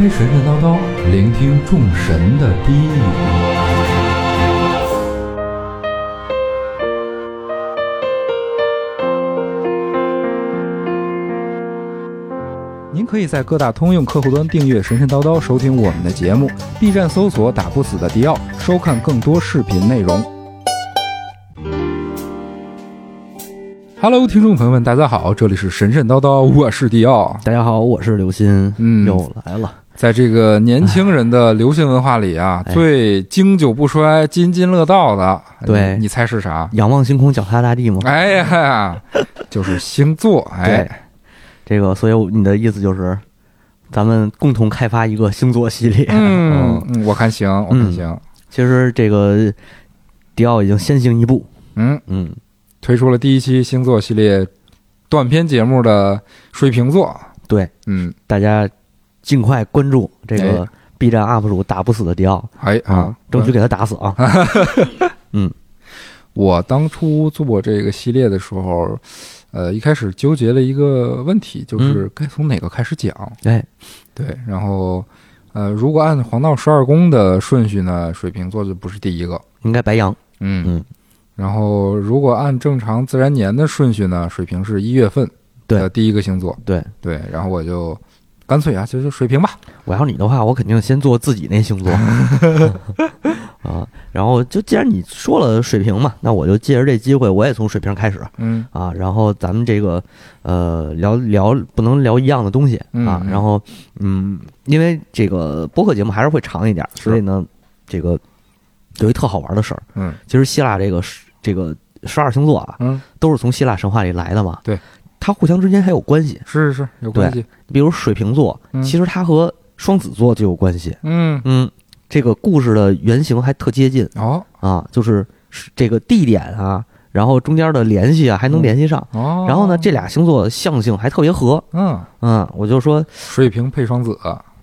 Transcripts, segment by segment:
开神神叨叨，聆听众神的低语。您可以在各大通用客户端订阅“神神叨叨”，收听我们的节目；B 站搜索“打不死的迪奥”，收看更多视频内容。Hello，听众朋友们，大家好，这里是神神叨叨，我是迪奥。大家好，我是刘鑫，嗯，又来了。在这个年轻人的流行文化里啊，最经久不衰、津津乐道的，对你猜是啥？仰望星空，脚踏大地吗？哎呀，就是星座。哎，这个，所以你的意思就是，咱们共同开发一个星座系列。嗯，我看行，我看行。其实这个迪奥已经先行一步，嗯嗯，推出了第一期星座系列短篇节目的水瓶座。对，嗯，大家。尽快关注这个 B 站 UP 主打不死的迪奥，哎啊，争取给他打死啊！嗯，我当初做这个系列的时候，呃，一开始纠结了一个问题，就是该从哪个开始讲？哎，对，然后呃，如果按黄道十二宫的顺序呢，水瓶座就不是第一个，应该白羊。嗯嗯，然后如果按正常自然年的顺序呢，水瓶是一月份的第一个星座。对对，然后我就。干脆啊，就就水平吧。我要你的话，我肯定先做自己那星座 啊。然后就既然你说了水平嘛，那我就借着这机会，我也从水平开始。嗯啊，然后咱们这个呃聊聊，不能聊一样的东西啊。然后嗯，因为这个播客节目还是会长一点，所以呢，这个有一特好玩的事儿。嗯，其实希腊这个这个十二星座啊，嗯，都是从希腊神话里来的嘛。对。它互相之间还有关系，是是是有关系。比如水瓶座，其实它和双子座就有关系。嗯。嗯，这个故事的原型还特接近。哦。啊，就是这个地点啊，然后中间的联系啊还能联系上。哦，然后呢，这俩星座象性还特别合。嗯。嗯，我就说水瓶配双子，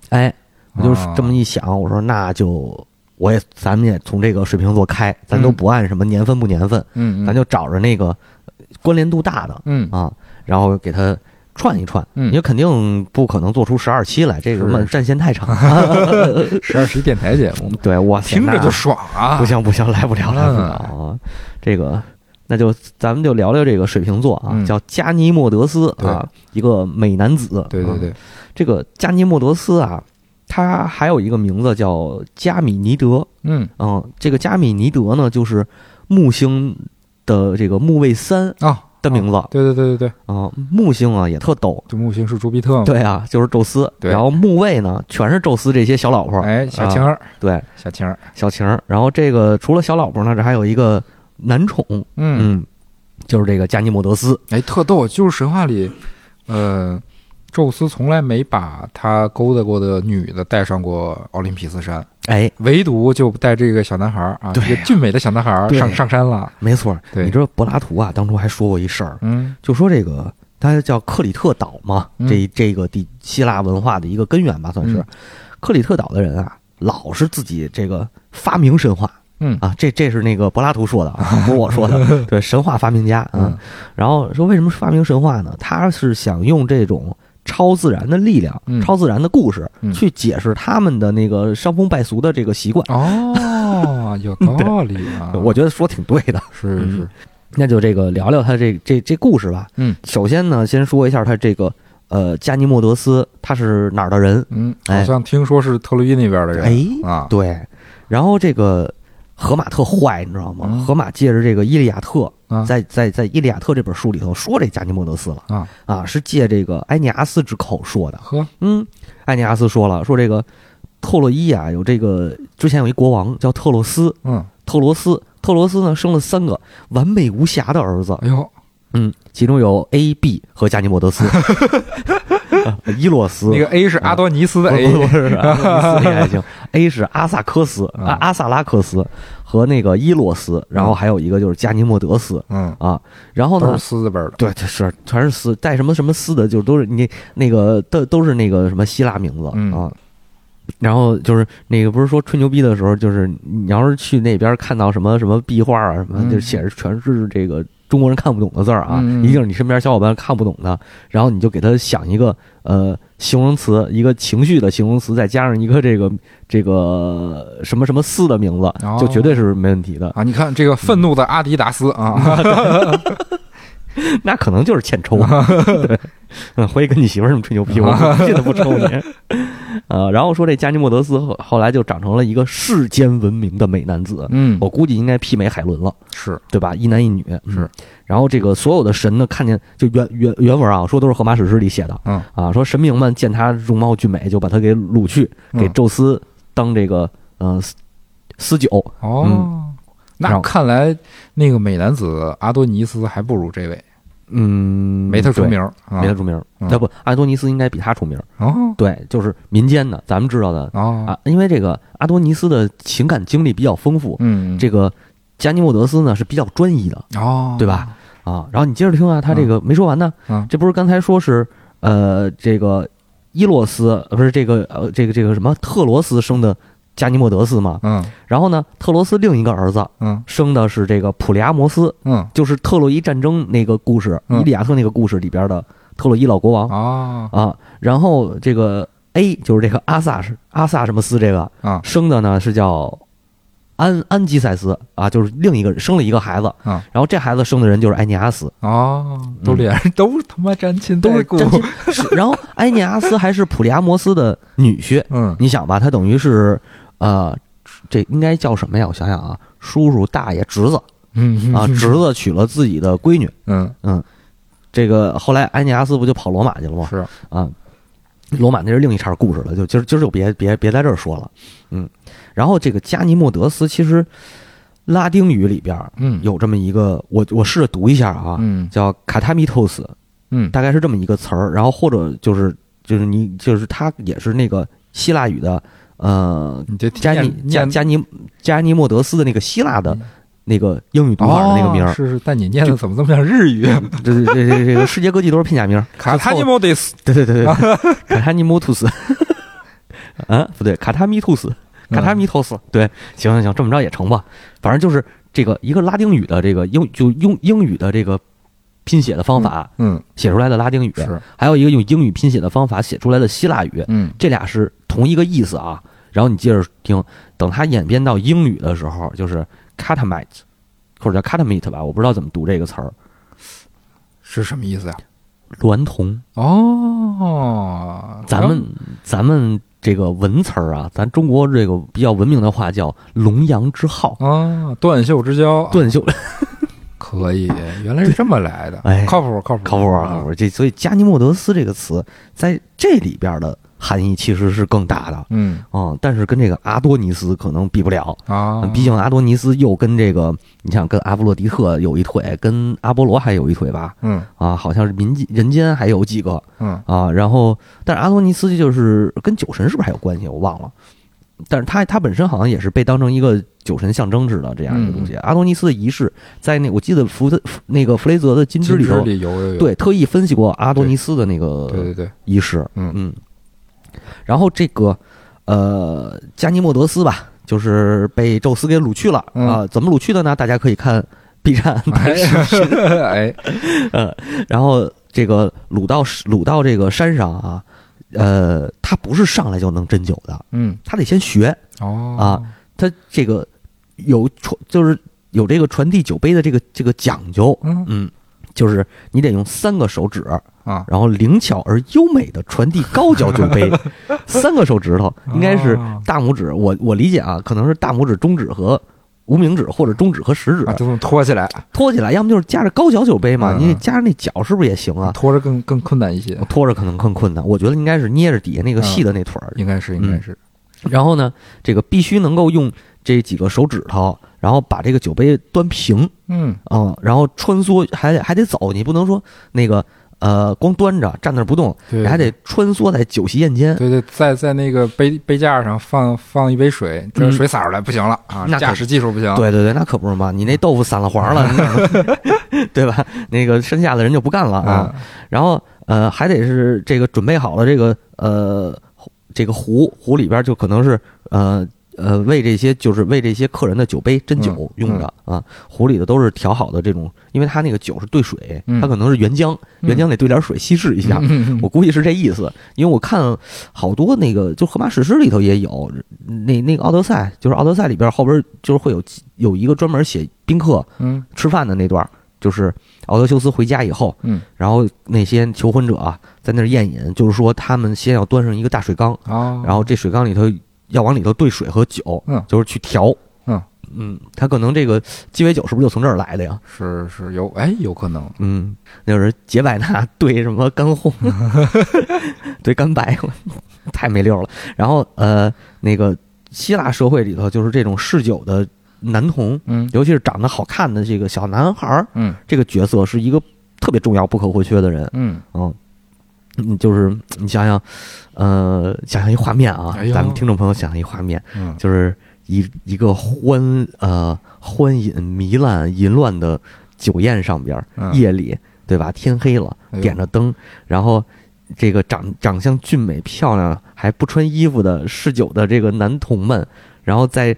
哎，我就这么一想，我说那就我也咱们也从这个水瓶座开，咱都不按什么年份不年份，嗯，咱就找着那个关联度大的，嗯。啊。然后给他串一串，嗯，你肯定不可能做出十二期来，这个战线太长。十二期电台节目，对我听着就爽啊！不行不行，来不了来不了啊！这个那就咱们就聊聊这个水瓶座啊，叫加尼莫德斯啊，一个美男子。对对对，这个加尼莫德斯啊，他还有一个名字叫加米尼德。嗯嗯，这个加米尼德呢，就是木星的这个木卫三啊。的名字，对对对对对。啊，木星啊也特逗，就木星是朱庇特嘛，对啊，就是宙斯，然后木卫呢全是宙斯这些小老婆，哎，小晴儿，对，小晴儿，小晴儿，然后这个除了小老婆呢，这还有一个男宠，嗯，就是这个加尼莫德斯，哎，特逗，就是神话里，呃。宙斯从来没把他勾搭过的女的带上过奥林匹斯山，哎，唯独就带这个小男孩啊，这个俊美的小男孩上上山了。没错，对，你知道柏拉图啊，当初还说过一事儿，嗯，就说这个他叫克里特岛嘛，这这个地希腊文化的一个根源吧，算是。克里特岛的人啊，老是自己这个发明神话，嗯。啊，这这是那个柏拉图说的啊，不是我说的，对，神话发明家，嗯，然后说为什么发明神话呢？他是想用这种。超自然的力量，超自然的故事，去解释他们的那个伤风败俗的这个习惯。哦，有道理啊！我觉得说挺对的。是是，那就这个聊聊他这这这故事吧。嗯，首先呢，先说一下他这个呃加尼莫德斯他是哪儿的人？嗯，好像听说是特洛伊那边的人。哎啊，对。然后这个荷马特坏，你知道吗？荷马借着这个伊利亚特。在在在《伊利亚特》这本书里头说这加尼莫德斯了啊啊，是借这个埃尼阿斯之口说的。呵，嗯，埃尼阿斯说了，说这个特洛伊啊，有这个之前有一国王叫特洛斯，嗯，特罗斯，特罗斯呢生了三个完美无瑕的儿子。哎呦，嗯，其中有 A、B 和加尼莫德斯。伊洛斯，那个 A 是阿多尼斯的 A，不是阿多尼斯 那还行。A 是阿萨克斯，阿阿萨拉克斯和那个伊洛斯，然后还有一个就是加尼莫德斯，嗯啊，然后呢，斯字辈的，对，是全是斯，带什么什么斯的，就都是你那个都都是那个什么希腊名字啊。然后就是那个不是说吹牛逼的时候，就是你要是去那边看到什么什么壁画啊什么，就写着全是这个。中国人看不懂的字儿啊，一定是你身边小伙伴看不懂的。然后你就给他想一个呃形容词，一个情绪的形容词，再加上一个这个这个什么什么四的名字，就绝对是没问题的啊！你看这个愤怒的阿迪达斯啊。那可能就是欠抽，对，回去跟你媳妇儿这么吹牛逼，我记得不抽你。呃，然后说这加尼莫德斯后来就长成了一个世间闻名的美男子，嗯，我估计应该媲美海伦了，是对吧？一男一女是。然后这个所有的神呢，看见就原原原文啊，说都是荷马史诗里写的，嗯啊，说神明们见他容貌俊美，就把他给掳去，给宙斯当这个呃私酒。哦，那看来那个美男子阿多尼斯还不如这位。嗯，没他出名，没他出名。要不，阿多尼斯应该比他出名。哦，对，就是民间的，咱们知道的啊。因为这个阿多尼斯的情感经历比较丰富。嗯，这个加尼莫德斯呢是比较专一的。哦，对吧？啊，然后你接着听啊，他这个没说完呢。嗯，这不是刚才说是呃，这个伊洛斯不是这个呃，这个这个什么特罗斯生的。加尼莫德斯嘛，嗯，然后呢，特罗斯另一个儿子，嗯，生的是这个普利阿摩斯，嗯，就是特洛伊战争那个故事，伊利亚特那个故事里边的特洛伊老国王。啊啊，然后这个 A 就是这个阿萨是阿萨什么斯这个？啊，生的呢是叫安安基塞斯啊，就是另一个人生了一个孩子。啊，然后这孩子生的人就是埃涅阿斯。哦，都连 都他妈沾亲都是沾亲，然后埃涅阿斯还是普利阿摩斯的女婿，嗯，你想吧，他等于是。呃，这应该叫什么呀？我想想啊，叔叔、大爷、侄子，嗯啊，侄子娶了自己的闺女，嗯。嗯，这个后来埃尼阿斯不就跑罗马去了吗？是。啊，罗马那是另一茬故事了，就今儿今儿就别别别在这儿说了，嗯，然后这个加尼莫德斯其实拉丁语里边嗯。有这么一个，我我试着读一下啊，嗯，叫卡塔米托斯，嗯，大概是这么一个词儿，然后或者就是就是你就是他也是那个希腊语的。呃，加尼加加尼加尼莫德斯的那个希腊的那个英语读法的那个名儿，是是，但你念的怎么这么像日语？这这这这个世界各地都是片假名。卡塔尼莫德斯，对对对对，卡塔尼莫图斯，啊不对，卡塔米图斯，卡塔米托斯，对，行行行，这么着也成吧。反正就是这个一个拉丁语的这个英就用英语的这个拼写的方法，嗯，写出来的拉丁语是，还有一个用英语拼写的方法写出来的希腊语，嗯，这俩是同一个意思啊。然后你接着听，等它演变到英语的时候，就是 catamite，或者叫 catamite 吧，我不知道怎么读这个词儿，是什么意思呀？娈童。哦，咱们咱们这个文词儿啊，咱中国这个比较文明的话叫龙阳之好啊，断袖之交，断袖。可以，原来是这么来的，哎，靠谱靠谱靠谱。靠谱，这所以加尼莫德斯这个词在这里边的。含义其实是更大的，嗯。哦，但是跟这个阿多尼斯可能比不了。啊，毕竟阿多尼斯又跟这个，你想跟阿波罗狄特有一腿，跟阿波罗还有一腿吧，嗯。啊，好像是民间人间还有几个，嗯。啊，然后但是阿多尼斯就是跟酒神是不是还有关系？我忘了，但是他他本身好像也是被当成一个酒神象征似的这样一个东西。阿多尼斯的仪式在那我记得弗的那个弗雷泽的金枝里头有有。对特意分析过阿多尼斯的那个对对对。仪式，嗯。嗯。然后这个，呃，加尼莫德斯吧，就是被宙斯给掳去了啊？怎么掳去的呢？大家可以看 B 站 哎，呃，然后这个掳到掳到这个山上啊，呃，他不是上来就能斟酒的，嗯，他得先学哦。啊，他这个有传，就是有这个传递酒杯的这个这个讲究，嗯。嗯，就是你得用三个手指。啊，然后灵巧而优美的传递高脚酒杯，三个手指头应该是大拇指，我我理解啊，可能是大拇指、中指和无名指，或者中指和食指，就能托起来，托起来，要么就是夹着高脚酒杯嘛，你夹着那脚是不是也行啊？拖着更更困难一些，拖着可能更困难，我觉得应该是捏着底下那个细的那腿儿，应该是应该是。然后呢，这个必须能够用这几个手指头然后把这个酒杯端平，嗯啊，然后穿梭还得还得走，你不能说那个呃光端着站那不动，你还得穿梭在酒席宴间。对对，在在那个杯杯架上放放一杯水，这水洒出来不行了啊，那驾驶技术不行。对对对，那可不是嘛，你那豆腐散了黄了，对吧？那个剩下的人就不干了啊。然后呃，还得是这个准备好了这个呃这个壶壶里边就可能是呃。呃，为这些就是为这些客人的酒杯斟酒用的啊，壶里的都是调好的这种，因为它那个酒是兑水，它可能是原浆，原浆得兑点水稀释一下，我估计是这意思。因为我看好多那个就荷马史诗里头也有，那那个奥德赛就是奥德赛里边后边就是会有有一个专门写宾客嗯。吃饭的那段，就是奥德修斯回家以后，嗯，然后那些求婚者啊在那儿宴饮，就是说他们先要端上一个大水缸啊，然后这水缸里头。要往里头兑水和酒，嗯，就是去调，嗯。嗯，他可能这个鸡尾酒是不是就从这儿来的呀？是是有，哎，有可能，嗯，那是杰百纳兑什么干红，兑干白，太没溜了。然后呃，那个希腊社会里头就是这种嗜酒的男童，嗯，尤其是长得好看的这个小男孩儿，嗯，这个角色是一个特别重要、不可或缺的人，嗯，哦。嗯，就是你想想，呃，想象一画面啊，咱们听众朋友想象一画面，嗯，就是一一个欢呃欢饮糜烂淫乱的酒宴上边，夜里对吧？天黑了，点着灯，然后这个长长相俊美漂亮还不穿衣服的嗜酒的这个男童们，然后在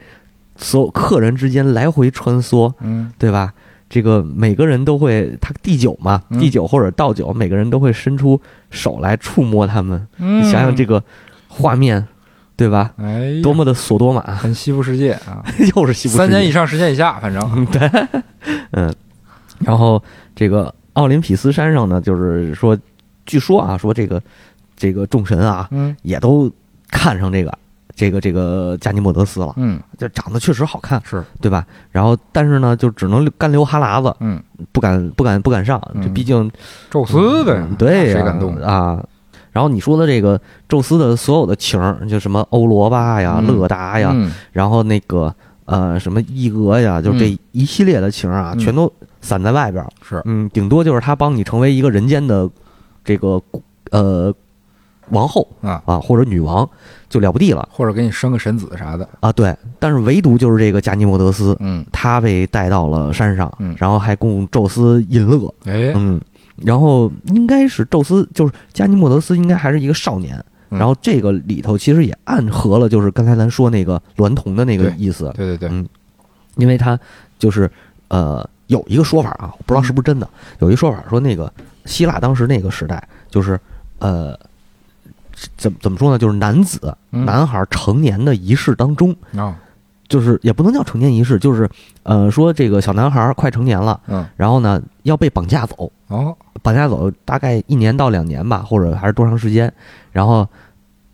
所有客人之间来回穿梭，嗯，对吧？这个每个人都会，他第九嘛，第九或者倒九，每个人都会伸出手来触摸他们。你想想这个画面，对吧？哎，多么的索多玛，很西部世界啊，又是西部。三年以上，十年以下，反正对，嗯。然后这个奥林匹斯山上呢，就是说，据说啊，说这个这个众神啊，嗯，也都看上这个。这个这个加尼莫德斯了，嗯，这长得确实好看，是。对吧？然后但是呢，就只能干流哈喇子，嗯，不敢不敢不敢上，这毕竟宙斯呗，对，谁敢动？啊？然后你说的这个宙斯的所有的情儿，就什么欧罗巴呀、勒达呀，然后那个呃什么伊俄呀，就这一系列的情啊，全都散在外边是，嗯，顶多就是他帮你成为一个人间的这个呃。王后啊啊，或者女王就了不地了，或者给你生个神子啥的啊。对，但是唯独就是这个加尼莫德斯，嗯，他被带到了山上，嗯，然后还供宙斯饮乐，哎，嗯，然后应该是宙斯，就是加尼莫德斯应该还是一个少年，然后这个里头其实也暗合了，就是刚才咱说那个娈童的那个意思，对对对，嗯，因为他就是呃有一个说法啊，不知道是不是真的，有一说法说那个希腊当时那个时代就是呃。怎怎么说呢？就是男子、男孩成年的仪式当中啊，就是也不能叫成年仪式，就是呃，说这个小男孩快成年了，嗯，然后呢要被绑架走哦，绑架走大概一年到两年吧，或者还是多长时间，然后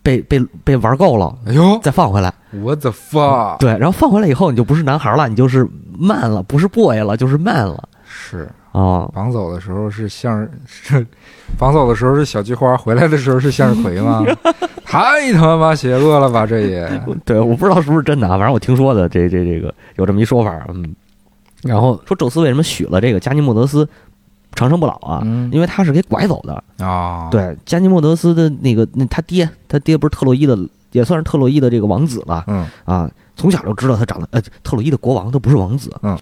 被被被玩够了，哎呦，再放回来，我的 fuck，对，然后放回来以后你就不是男孩了，你就是 man 了，不是 boy 了，就是 man 了，是。啊，绑走的时候是向是，绑走的时候是小菊花，回来的时候是向日葵吗？太他妈邪恶了吧！这也对，我不知道是不是真的啊，反正我听说的，这这这个有这么一说法，嗯。然后说宙斯为什么许了这个加尼莫德斯长生不老啊？因为他是给拐走的啊。对，加尼莫德斯的那个那他爹，他爹不是特洛伊的，也算是特洛伊的这个王子了。嗯啊，从小就知道他长得呃，特洛伊的国王都不是王子。嗯。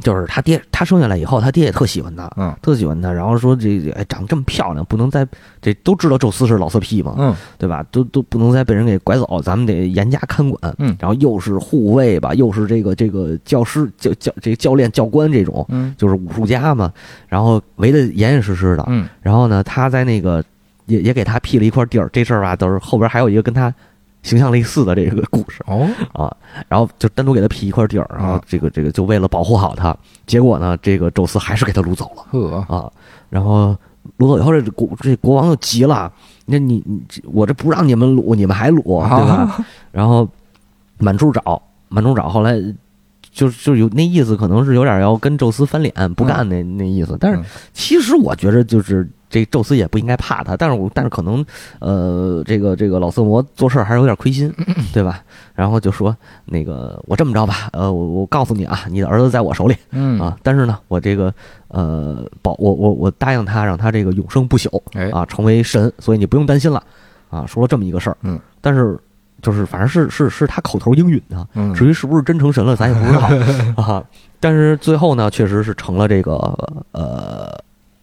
就是他爹，他生下来以后，他爹也特喜欢他，嗯，特喜欢他。然后说这哎，长得这么漂亮，不能再这都知道宙斯是老色批嘛，嗯，对吧？都都不能再被人给拐走，咱们得严加看管，嗯。然后又是护卫吧，又是这个这个教师教教这个教练教官这种，嗯，就是武术家嘛。然后围得严严实实的，嗯。然后呢，他在那个也也给他辟了一块地儿，这事儿吧，都是后边还有一个跟他。形象类似的这个故事。哦。啊，然后就单独给他辟一块地儿，然后这个这个就为了保护好他，结果呢，这个宙斯还是给他掳走了呵。啊，然后掳走以后，这国这国王就急了，那你你我这不让你们掳，你们还掳对吧？然后满处找，满处找，后来就就有那意思，可能是有点要跟宙斯翻脸不干那那意思，但是其实我觉着就是这宙斯也不应该怕他，但是我但是可能，呃，这个这个老色魔做事还是有点亏心，对吧？然后就说那个我这么着吧，呃，我我告诉你啊，你的儿子在我手里，嗯啊，但是呢，我这个呃保我我我答应他，让他这个永生不朽，哎啊，成为神，所以你不用担心了，啊，说了这么一个事儿，嗯，但是就是反正是是是他口头应允的，嗯至于是不是真成神了，咱也不知道 啊。但是最后呢，确实是成了这个呃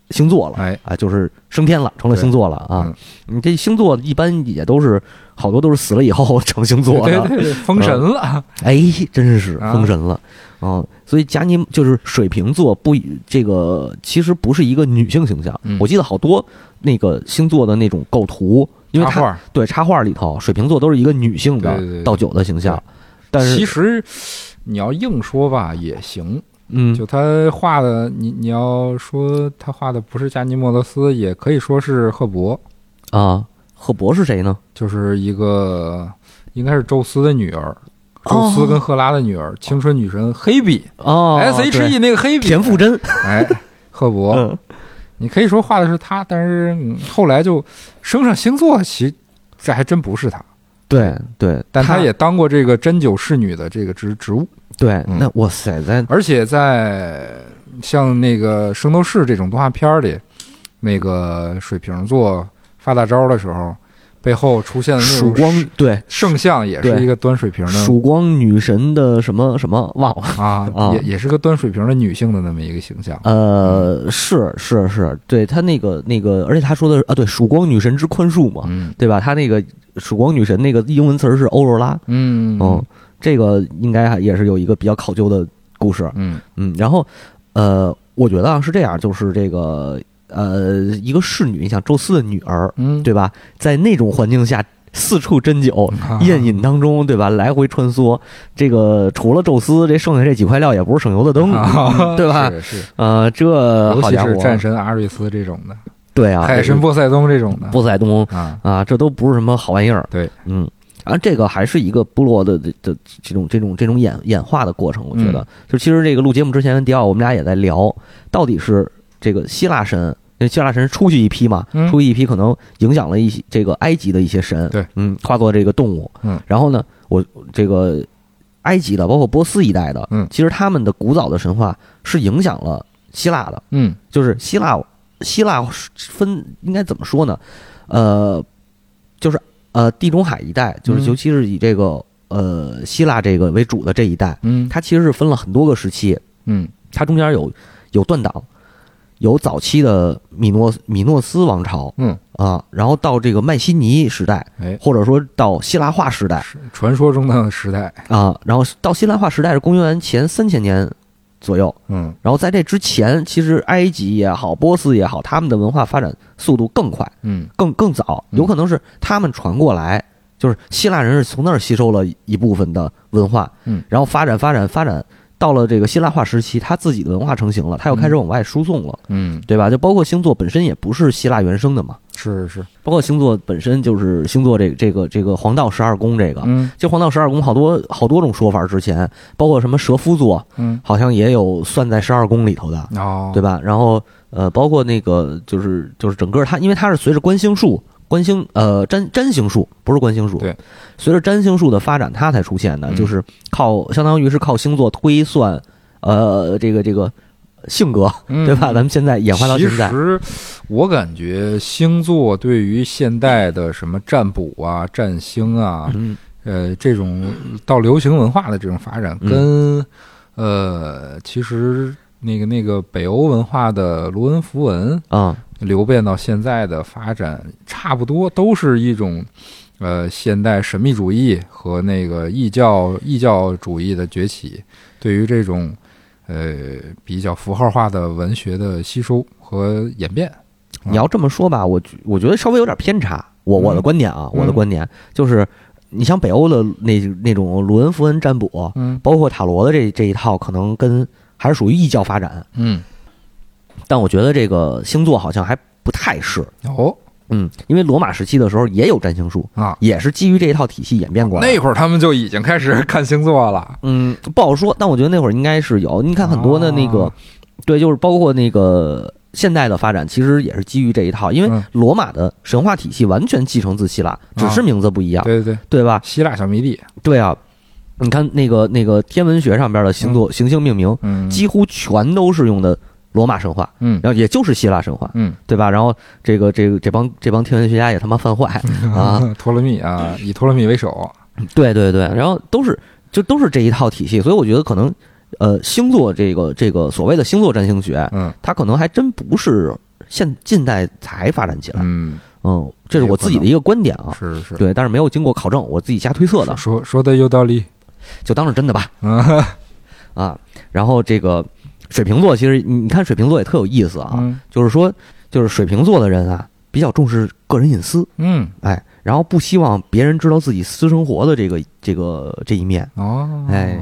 星座了，哎。啊，就是升天了，成了星座了啊。嗯。你这星座一般也都是好多都是死了以后成星座的，对对对，封神了，哎，真是啊。封神了啊！所以贾尼就是水瓶座不这个其实不是一个女性形象，嗯。我记得好多那个星座的那种构图，因为它插画。对插画里头水瓶座都是一个女性的倒酒的形象，但是其实你要硬说吧也行，嗯。就他画的，你你要说他画的不是加尼莫德斯，也可以说是赫伯，啊，赫伯是谁呢？就是一个应该是宙斯的女儿，哦。宙斯跟赫拉的女儿，青春女神黑比。哦，S H E 那个黑比，田馥甄，哎，赫伯，嗯。你可以说画的是他，但是、嗯后来就升上星座，其这还真不是他，对对，但他他也当过这个针灸侍女的这个职职务，对，嗯。那哇塞，在而且在像那个《圣斗士》这种动画片儿里，那个水瓶座发大招的时候，背后出现的曙光对。圣像，也是一个端水瓶的曙光女神的什么什么忘了。啊，啊。也也是个端水瓶的女性的那么一个形象。呃，是是是，对他那个那个，而且他说的是啊，对，曙光女神之宽恕嘛，嗯。对吧？他那个曙光女神那个英文词儿是欧若拉，嗯。嗯，这个应该也是有一个比较考究的故事，嗯。嗯，然后呃，我觉得啊是这样，就是这个呃，一个侍女，你想宙斯的女儿，嗯，对吧？在那种环境下。四处斟酒，啊宴饮当中，对吧？来回穿梭，这个除了宙斯，这剩下这几块料也不是省油的灯，啊 对吧？是是，呃，这尤其好家伙，是战神阿瑞斯这种的，对啊，海神波塞冬这种的波塞冬啊，啊，这都不是什么好玩意儿。对，嗯，啊，这个还是一个部落的的的这种这种这种演演化的过程。我觉得，就其实这个录节目之前跟迪奥，我们俩也在聊，到底是这个希腊神。因为希腊神出去一批嘛，嗯。出去一批可能影响了一些这个埃及的一些神，对，嗯，化作这个动物，嗯，然后呢，我这个埃及的，包括波斯一带的，嗯。其实他们的古早的神话是影响了希腊的，嗯。就是希腊，希腊分应该怎么说呢？呃，就是呃地中海一带，就是嗯。尤其是以这个呃希腊这个为主的这一带，嗯。它其实是分了很多个时期，嗯。它中间有有断档，有早期的米诺米诺斯王朝嗯，啊，然后到这个迈锡尼时代，哎，或者说到希腊化时代传说中的时代，啊，然后到希腊化时代是公元前三千年左右。嗯。然后在这之前，其实埃及也好，波斯也好，他们的文化发展速度更快，嗯。更更早，嗯。有可能是他们传过来，就是希腊人是从那儿吸收了一部分的文化，嗯，然后发展发展发展到了这个希腊化时期，他自己的文化成型了，他又开始往外输送了，嗯，对吧？就包括星座本身也不是希腊原生的嘛，是是，包括星座本身就是星座这个这个这个黄道十二宫这个，嗯。就黄道十二宫好多好多种说法，之前包括什么蛇夫座，嗯，好像也有算在十二宫里头的，哦，对吧？然后呃，包括那个就是就是整个它，因为它是随着观星术、观星呃占占星术，不是观星术，对，随着占星术的发展，它才出现的，嗯。就是靠相当于是靠星座推算，呃，这个这个性格，嗯对吧？咱们现在演化到现在其，实我感觉星座对于现代的什么占卜啊、占星啊，嗯。呃，这种到流行文化的这种发展，嗯。跟呃，其实那个那个北欧文化的卢恩符文啊流变到现在的发展差不多，都是一种呃现代神秘主义和那个异教异教主义的崛起，对于这种呃比较符号化的文学的吸收和演变。你要这么说吧，我觉我觉得稍微有点偏差。我我的嗯观点啊，嗯我的观点就是，你像北欧的那那种卢恩符文占卜，嗯包括塔罗的这这一套，可能跟还是属于异教发展。嗯，但我觉得这个星座好像还不太是，哦嗯，因为罗马时期的时候也有占星术，啊，也是基于这一套体系演变过来的。那会儿他们就已经开始看星座了。嗯，不好说，但我觉得那会儿应该是有。你看很多的那个，啊对，就是包括那个现代的发展其实也是基于这一套，因为罗马的神话体系完全继承自希腊，只是名字不一样。对对对，对吧？希腊小迷弟。对啊，你看那个那个天文学上边的星座行星命名，几乎全都是用的罗马神话，嗯，然后也就是希腊神话，嗯，对吧？然后这个这个这帮这帮天文学家也他妈犯坏啊，托勒密啊，以托勒密为首，对对对，然后都是就都是这一套体系，所以我觉得可能。呃，星座这个这个所谓的星座占星学，嗯，它可能还真不是现近代才发展起来，嗯。嗯，这是我自己的一个观点啊，是是。是，对，但是没有经过考证，我自己瞎推测的，说说的有道理，就当是真的吧，啊，然后这个水瓶座，其实你看水瓶座也特有意思啊，就是说，就是水瓶座的人啊，比较重视个人隐私，嗯，哎，然后不希望别人知道自己私生活的这个这个这一面，哦，哎，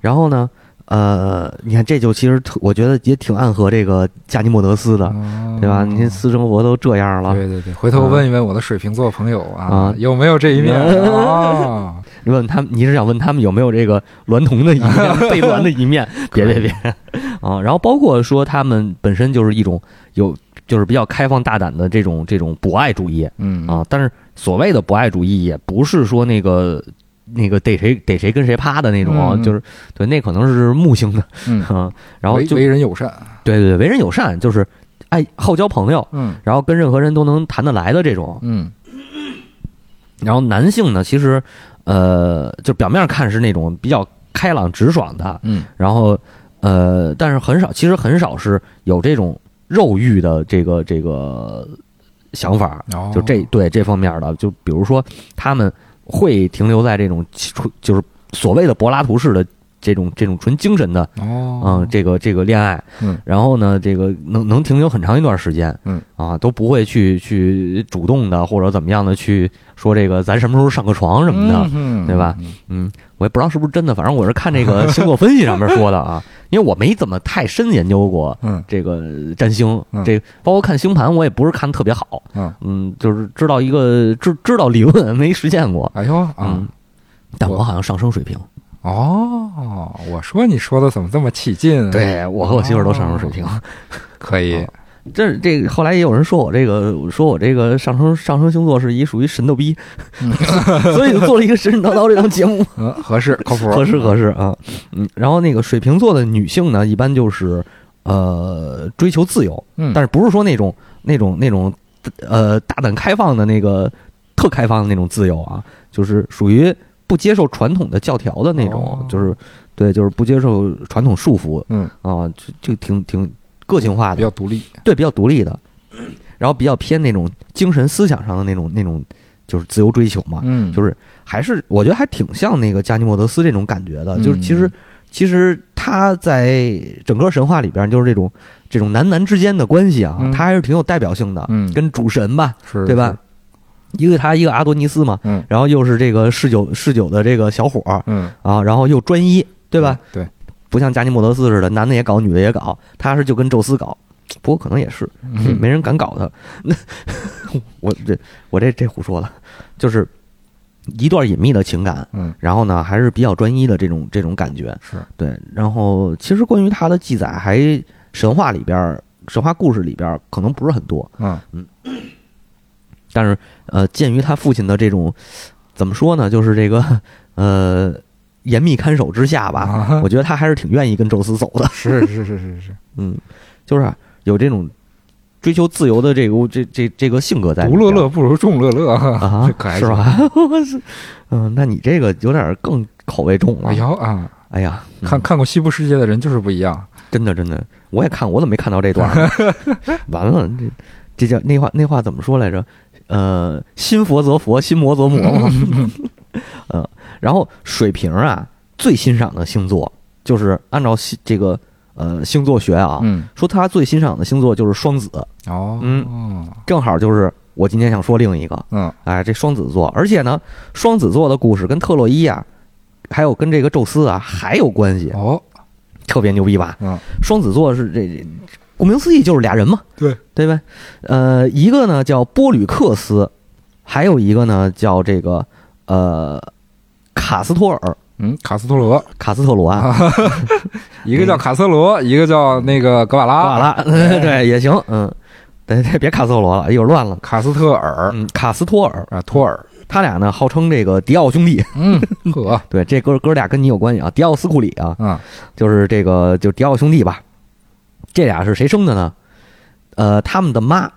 然后呢？呃，你看，这就其实我觉得也挺暗合这个加尼莫德斯的，对吧？您私生活都这样了，对对对，回头问一问我的水瓶座朋友啊，有没有这一面啊？你问他们，你是想问他们有没有这个娈童的一面、被娈的一面？别别别 啊！然后包括说他们本身就是一种有，就是比较开放大胆的这种这种博爱主义，嗯啊，但是所谓的博爱主义也不是说那个。那个逮谁逮谁跟谁趴的那种，就是对，那可能是木星的，嗯，然后就为人友善，对对对，为人友善就是爱好交朋友，嗯，然后跟任何人都能谈得来的这种，嗯，然后男性呢，其实呃，就表面看是那种比较开朗直爽的，嗯，然后呃，但是很少，其实很少是有这种肉欲的这个这个想法，就这对这方面的，就比如说他们。会停留在这种就是所谓的柏拉图式的这种这种纯精神的哦，嗯，这个这个恋爱，嗯，然后呢，这个能能停留很长一段时间，嗯。啊，都不会去去主动的或者怎么样的去说这个咱什么时候上个床什么的，对吧？嗯，我也不知道是不是真的，反正我是看这个 星座分析上面说的啊，因为我没怎么太深研究过，嗯，这个占星，这包括看星盘，我也不是看特别好，嗯。嗯，就是知道一个知知道理论，没实践过，哎呦啊，但我好像上升水平。哦，我说你说的怎么这么起劲？对我和我媳妇都上升水平，可以。这这后来也有人说我这个，说我这个上升上升星座是一属于神逗逼，所以就做了一个神神叨叨这档节目。嗯，合适，靠谱，合适合适啊。嗯，然后那个水瓶座的女性呢，一般就是呃追求自由，嗯，但是不是说那种那种那种呃大胆开放的那个特开放的那种自由啊，就是属于。不接受传统的教条的那种，就是对，就是不接受传统束缚，嗯。啊，就就挺挺个性化的，比较独立，对，比较独立的，然后比较偏那种精神思想上的那种那种，就是自由追求嘛，嗯，就是还是我觉得还挺像那个加尼莫德斯这种感觉的，就是其实其实他在整个神话里边，就是这种这种男男之间的关系啊，他还是挺有代表性的，嗯，跟主神吧，是对吧？一个他，一个阿多尼斯嘛，嗯，然后又是这个嗜酒嗜酒的这个小伙儿，嗯。啊，然后又专一，对吧？对，不像加尼莫德斯似的，男的也搞，女的也搞，他是就跟宙斯搞，不过可能也是，没人敢搞他。那 我这我这这胡说了，就是一段隐秘的情感，嗯，然后呢还是比较专一的这种这种感觉，是。对。然后其实关于他的记载，还神话里边神话故事里边可能不是很多，嗯。嗯。但是，呃，鉴于他父亲的这种，怎么说呢，就是这个，呃，严密看守之下吧，我觉得他还是挺愿意跟宙斯走的。是是是是是，嗯，就是有这种追求自由的这个这这这个性格在。独乐乐不如众乐乐啊，可爱是吧？嗯，那你这个有点更口味重了。哎呦啊，哎呀，看看过《西部世界》的人就是不一样，真的真的，我也看，我怎么没看到这段？完了，这这叫那话那话怎么说来着？呃，心佛则佛，心魔则魔嘛。嗯，然后水瓶啊，最欣赏的星座就是按照星这个呃星座学啊，说他最欣赏的星座就是双子。哦，嗯，正好就是我今天想说另一个。嗯，哎，这双子座，而且呢，双子座的故事跟特洛伊啊，还有跟这个宙斯啊还有关系。哦，特别牛逼吧？嗯，双子座是这。顾名思义就是俩人嘛，对。对呗？呃，一个呢叫波吕克斯，还有一个呢叫这个呃卡斯托尔，嗯，卡斯托罗，卡斯特罗啊，一个叫卡斯罗，一个叫那个格瓦拉，格瓦拉，对，也行，嗯，对对，别卡斯罗了，一会儿乱了。卡斯特尔，嗯，卡斯托尔。啊，托尔，他俩呢号称这个迪奥兄弟，嗯，呵，对，这哥哥俩跟你有关系啊，迪奥斯库里啊，嗯，就是这个就迪奥兄弟吧，这俩是谁生的呢？呃，他们的妈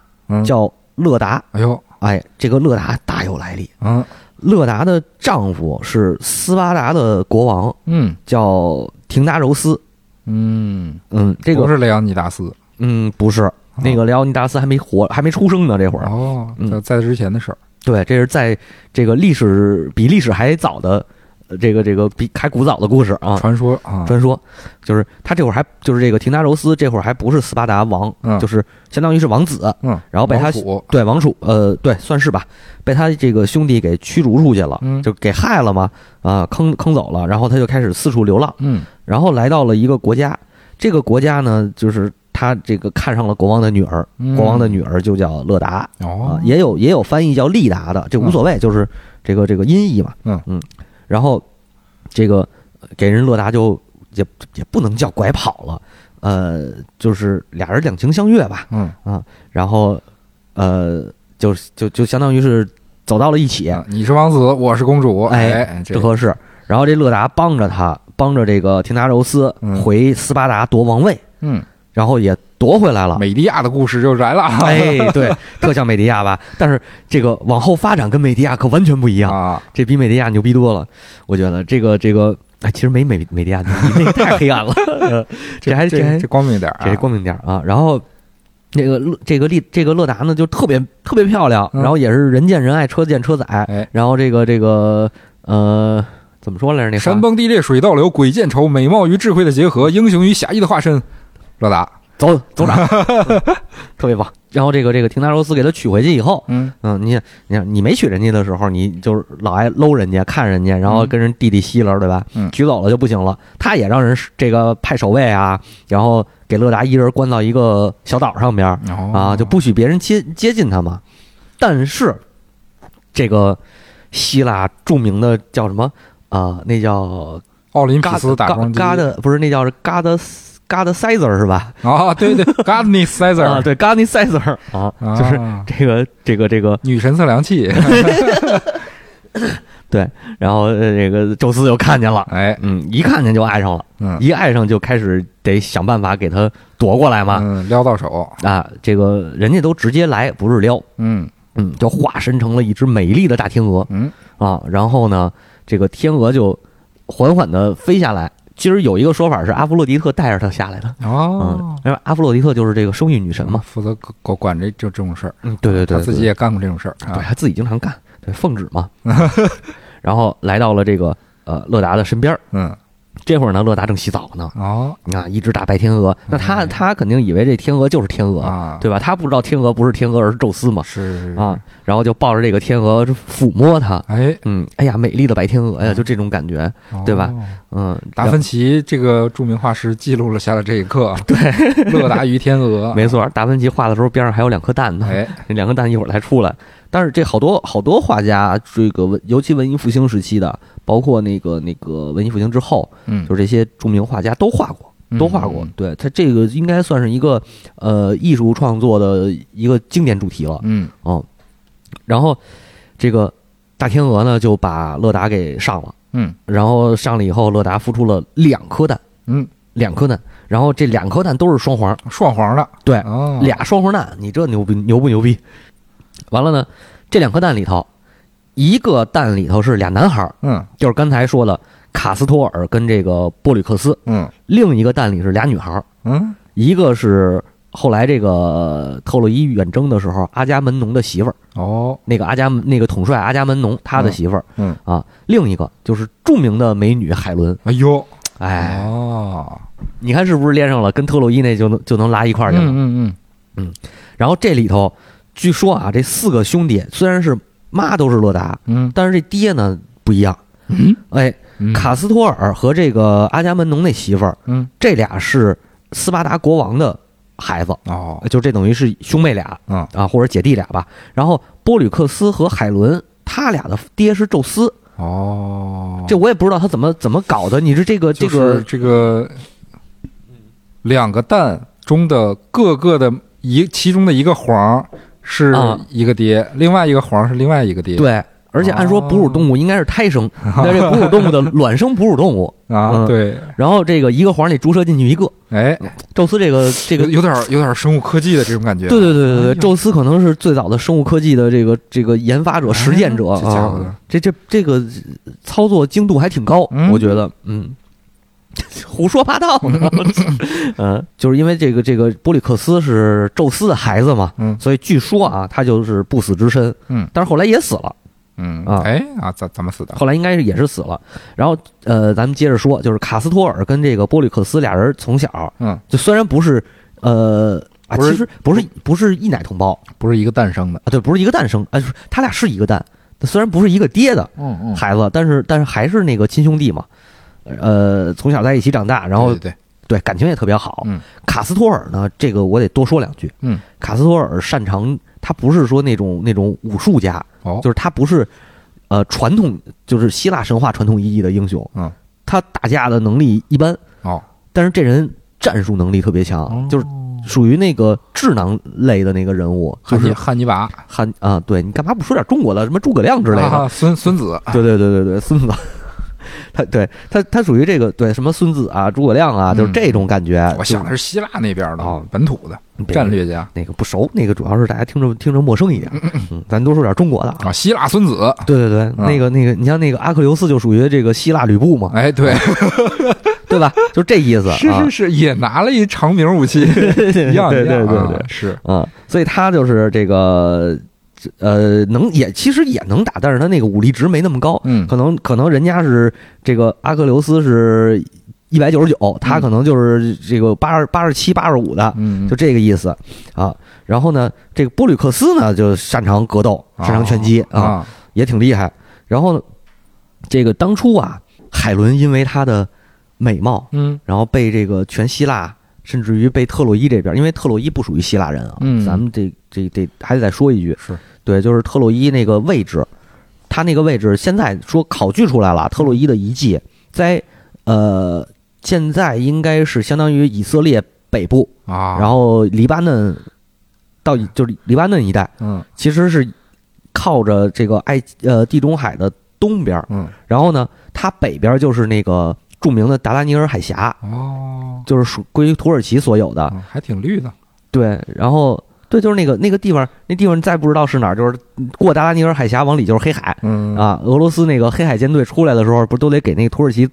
叫乐达，哎呦，哎，这个乐达大有来历，嗯。乐达的丈夫是斯巴达的国王，嗯，叫廷达柔斯，嗯。嗯，这个不是雷昂尼达斯，嗯，不是，那个雷昂尼达斯还没活，还没出生呢，这会儿。哦，在之前的事儿，对，这是在这个历史比历史还早的。这个这个比还古早的故事啊，传说啊，传说就是他这会儿还就是这个廷达柔斯这会儿还不是斯巴达王，就是相当于是王子，嗯，然后被他对王储，呃，对，算是吧，被他这个兄弟给驱逐出去了，就给害了嘛，啊，坑坑走了，然后他就开始四处流浪，嗯，然后来到了一个国家，这个国家呢，就是他这个看上了国王的女儿，国王的女儿就叫乐达，哦，也有也有翻译叫利达的，这无所谓，就是这个这个音译嘛，嗯。嗯。然后，这个给人乐达就也也不能叫拐跑了，呃，就是俩人两情相悦吧，嗯啊，然后呃，就就就相当于是走到了一起。你是王子，我是公主，哎，这合适。然后这乐达帮着他，帮着这个廷达柔斯回斯巴达夺王位，嗯。然后也夺回来了，美迪亚的故事就来了。哎，对，特像美迪亚吧？但是这个往后发展跟美迪亚可完全不一样啊！这比美迪亚牛逼多了，我觉得这个这个，哎，其实没美美迪亚牛逼，那个太黑暗了。这还这还这光明点这光明点啊！然后这个乐这个利这个乐达呢，就特别特别漂亮，然后也是人见人爱，车见车载。然后这个这个呃，怎么说来着？那山崩地裂，水倒流，鬼见愁，美貌与智慧的结合，英雄与侠义的化身。乐达，走走哪？特别棒。然后这个这个廷达柔斯给他娶回去以后，嗯嗯，你你看你没娶人家的时候，你就是老爱搂人家看人家，然后跟人弟弟吸了，对吧？嗯，娶走了就不行了。他也让人这个派守卫啊，然后给乐达一人关到一个小岛上边啊，就不许别人接接近他嘛。但是这个希腊著名的叫什么啊？那叫奥林匹斯打桩机，不是那叫是 God。God Caesar 是吧？啊，对对，God Caesar 啊，对，God Caesar 啊，就是这个这个这个女神测量器。对，然后这个宙斯就看见了，哎，嗯，一看见就爱上了，嗯，一爱上就开始得想办法给他夺过来嘛，嗯，撩到手。啊，这个人家都直接来，不是撩，嗯。嗯，就化身成了一只美丽的大天鹅，嗯。啊，然后呢，这个天鹅就缓缓的飞下来。其实有一个说法是阿弗洛狄特带着他下来的哦，因为阿弗洛狄特就是这个生育女神嘛，负责管管这就这种事儿。嗯，对对对，他自己也干过这种事儿，对他自己经常干，对奉旨嘛。然后来到了这个呃乐达的身边嗯。这会儿呢，乐达正洗澡呢。哦，啊，一只大白天鹅，那他他肯定以为这天鹅就是天鹅啊，对吧？他不知道天鹅不是天鹅，而是宙斯嘛。是是是啊，然后就抱着这个天鹅抚摸它。哎，嗯，哎呀，美丽的白天鹅呀，就这种感觉，对吧？嗯，达芬奇这个著名画师记录了下来这一刻。对，乐达与天鹅，没错。达芬奇画的时候边上还有两颗蛋呢。哎，那两颗蛋一会儿才出来。但是这好多好多画家，这个文尤其文艺复兴时期的，包括那个那个文艺复兴之后，嗯，就是这些著名画家都画过，都画过。对他这个应该算是一个呃艺术创作的一个经典主题了。嗯哦，然后这个大天鹅呢就把乐达给上了。嗯，然后上了以后，乐达孵出了两颗蛋。嗯，两颗蛋，然后这两颗蛋都是双黄，双黄的。对，俩双黄蛋，你这牛逼牛不牛逼？完了呢，这两颗蛋里头，一个蛋里头是俩男孩嗯，就是刚才说的卡斯托尔跟这个波吕克斯，嗯，另一个蛋里是俩女孩嗯，一个是后来这个特洛伊远征的时候阿伽门农的媳妇儿，哦，那个阿伽那个统帅阿伽门农他的媳妇儿，嗯。啊，另一个就是著名的美女海伦，哎呦，哎，哦，你看是不是连上了？跟特洛伊那就能就能拉一块儿去了，嗯嗯。嗯，然后这里头。据说啊，这四个兄弟虽然是妈都是洛达，嗯，但是这爹呢不一样。嗯，哎，卡斯托尔和这个阿伽门农那媳妇儿，嗯，这俩是斯巴达国王的孩子哦，就这等于是兄妹俩，嗯啊或者姐弟俩吧。然后波吕克斯和海伦，他俩的爹是宙斯。哦，这我也不知道他怎么怎么搞的。你是这个这个这个两个蛋中的各个的一其中的一个黄是一个爹，另外一个黄是另外一个爹。对。而且按说哺乳动物应该是胎生，但是哺乳动物的 卵生哺乳动物啊，对。然后这个一个黄里注射进去一个，哎，宙斯这个这个有点有点生物科技的这种感觉。对对对对对，宙斯可能是最早的生物科技的这个这个研发者、实践者啊。这这这个操作精度还挺高，我觉得，嗯，胡说八道呢。嗯，就是因为这个这个波利克斯是宙斯的孩子嘛，嗯，所以据说啊，他就是不死之身，嗯，但是后来也死了。嗯啊，哎啊，怎怎么死的？后来应该是也是死了。然后呃，咱们接着说，就是卡斯托尔跟这个波利克斯俩人从小，嗯，就虽然不是呃啊，其实不是不是一奶同胞，不是一个诞生的啊，对，不是一个诞生，哎，他俩是一个蛋，虽然不是一个爹的，嗯嗯，孩子，但是但是还是那个亲兄弟嘛，呃，从小在一起长大，然后对对，感情也特别好。嗯，卡斯托尔呢，这个我得多说两句。嗯，卡斯托尔擅长。他不是说那种那种武术家，哦，就是他不是，呃，传统就是希腊神话传统意义的英雄，嗯，他打架的能力一般，哦，但是这人战术能力特别强，就是属于那个智囊类的那个人物，就是汉尼拔，汉啊，对你干嘛不说点中国的什么诸葛亮之类的？孙孙子，对对对对对，孙子。他对他他属于这个对什么孙子啊诸葛亮啊就是这种感觉。我想的是希腊那边的本土的战略家，那个不熟，那个主要是大家听着听着陌生一点。嗯，咱多说点中国的啊，希腊孙子。对对对，那个那个，你像那个阿克琉斯就属于这个希腊吕布嘛？哎，对，对吧？就这意思。是是是，也拿了一长柄武器，一样对对对对，是啊，所以他就是这个。呃，能也其实也能打，但是他那个武力值没那么高，嗯，可能可能人家是这个阿克琉斯是一百九十九，他可能就是这个八十八十七八十五的，嗯，就这个意思啊。然后呢，这个波吕克斯呢就擅长格斗，擅长拳击啊，也挺厉害。然后呢这个当初啊，海伦因为她的美貌，嗯，然后被这个全希腊，甚至于被特洛伊这边，因为特洛伊不属于希腊人啊，嗯，咱们这这这还得再说一句。是。对，就是特洛伊那个位置，他那个位置现在说考据出来了，特洛伊的遗迹在呃，现在应该是相当于以色列北部啊，然后黎巴嫩到就是黎巴嫩一带，嗯，其实是靠着这个埃呃地中海的东边，嗯，然后呢，它北边就是那个著名的达拉尼尔海峡，哦，就是属归土耳其所有的，还挺绿的，对，然后。对，就是那个那个地方，那地方再不知道是哪儿，就是过达拉尼尔海峡往里就是黑海，啊，俄罗斯那个黑海舰队出来的时候，不都得给那个土耳其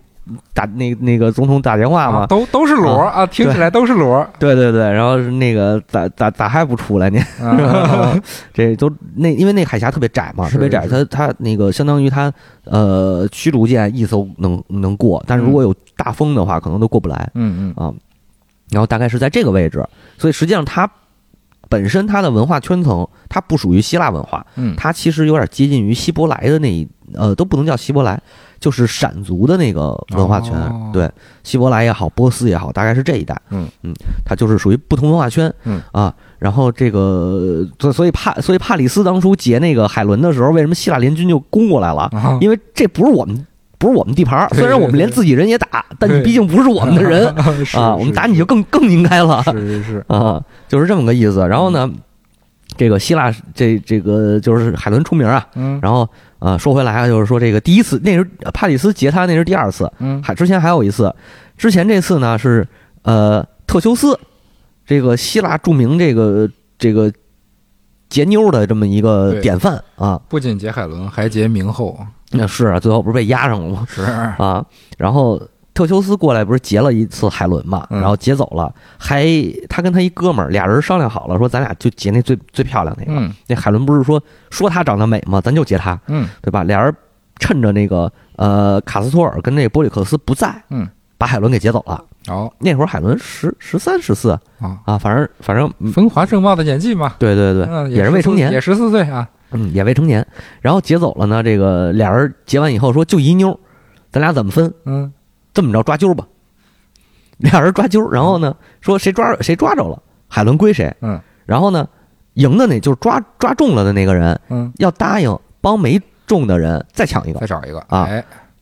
打那那个总统打电话吗？都都是罗啊，听起来都是罗。对对对，然后那个咋咋咋还不出来呢？这都那因为那海峡特别窄嘛，特别窄，它它那个相当于它呃驱逐舰一艘能能过，但是如果有大风的话，可能都过不来。嗯嗯啊，然后大概是在这个位置，所以实际上它。本身它的文化圈层，它不属于希腊文化，嗯，它其实有点接近于希伯来的那一，呃，都不能叫希伯来，就是闪族的那个文化圈，对，希伯来也好，波斯也好，大概是这一带，嗯嗯，它就是属于不同文化圈，嗯啊，然后这个，所所以帕，所以帕里斯当初劫那个海伦的时候，为什么希腊联军就攻过来了？因为这不是我们。不是我们地盘虽然我们连自己人也打，但你毕竟不是我们的人 啊，我们打你就更更应该了。是是是啊，就是这么个意思。然后呢，这个希腊这这个就是海伦出名啊。嗯。然后啊，说回来啊，就是说这个第一次那是帕里斯劫他，那是第二次。嗯。还之前还有一次，之前这次呢是呃特修斯，这个希腊著名这个这个劫妞的这么一个典范啊。不仅劫海伦，还劫明后。那是啊，最后不是被压上了吗？是啊，然后特修斯过来不是劫了一次海伦嘛，然后劫走了，还他跟他一哥们儿俩人商量好了，说咱俩就劫那最最漂亮那个。那海伦不是说说她长得美吗？咱就劫她，嗯，对吧？俩人趁着那个呃卡斯托尔跟那个波里克斯不在，嗯，把海伦给劫走了。哦，那会儿海伦十十三十四啊啊，反正反正风华正茂的年纪嘛。对对对，也是未成年，也十四岁啊。嗯，也未成年，然后劫走了呢。这个俩人劫完以后说就一妞，咱俩怎么分？嗯，这么着抓阄吧。俩人抓阄，然后呢说谁抓谁抓着了，海伦归谁。嗯，然后呢赢的那就是抓抓中了的那个人，嗯，要答应帮没中的人再抢一个，再找一个啊。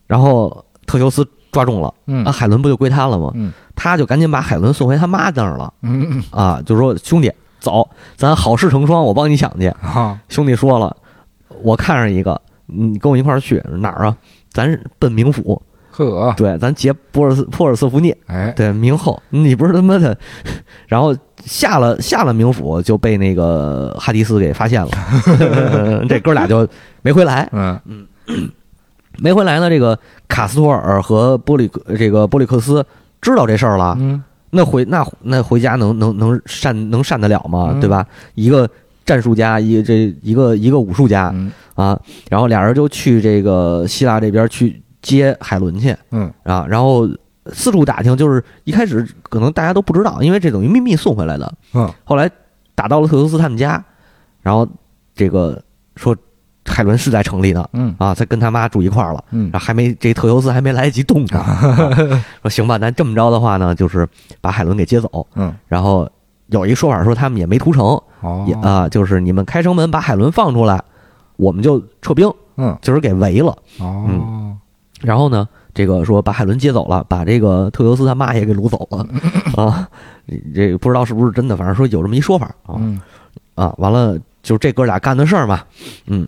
然后特修斯抓中了，嗯啊，海伦不就归他了吗？嗯他就赶紧把海伦送回他妈那儿了，嗯啊，就说兄弟，走，咱好事成双，我帮你抢去。啊兄弟说了，我看上一个，你跟我一块儿去哪儿啊？咱奔冥府，呵，对，咱劫波尔斯珀尔瑟福涅，哎，对，冥后，你不是他妈的，然后下了下了冥府就被那个哈迪斯给发现了，这哥俩就没回来，嗯嗯没回来呢。这个卡斯托尔和波利克这个波利克斯知道这事儿了，嗯那回那那回家能能能善能善得了吗？嗯对吧？一个战术家，一个这一个一个武术家嗯啊，然后俩人就去这个希腊这边去接海伦去。嗯。啊，然后四处打听，就是一开始可能大家都不知道，因为这等于秘密送回来的。嗯。后来打到了特修斯他们家，然后这个说海伦是在城里呢嗯。啊，在跟他妈住一块儿了。嗯。然后还没这特修斯还没来得及动呢，啊 说行吧，咱这么着的话呢，就是把海伦给接走。嗯，然后有一说法说他们也没屠城，哦。也啊，就是你们开城门把海伦放出来，我们就撤兵，嗯。就是给围了。哦然后呢，这个说把海伦接走了，把这个特修斯他妈也给掳走了。啊，这个不知道是不是真的，反正说有这么一说法啊。嗯。啊，完了就这哥俩干的事儿嘛，嗯。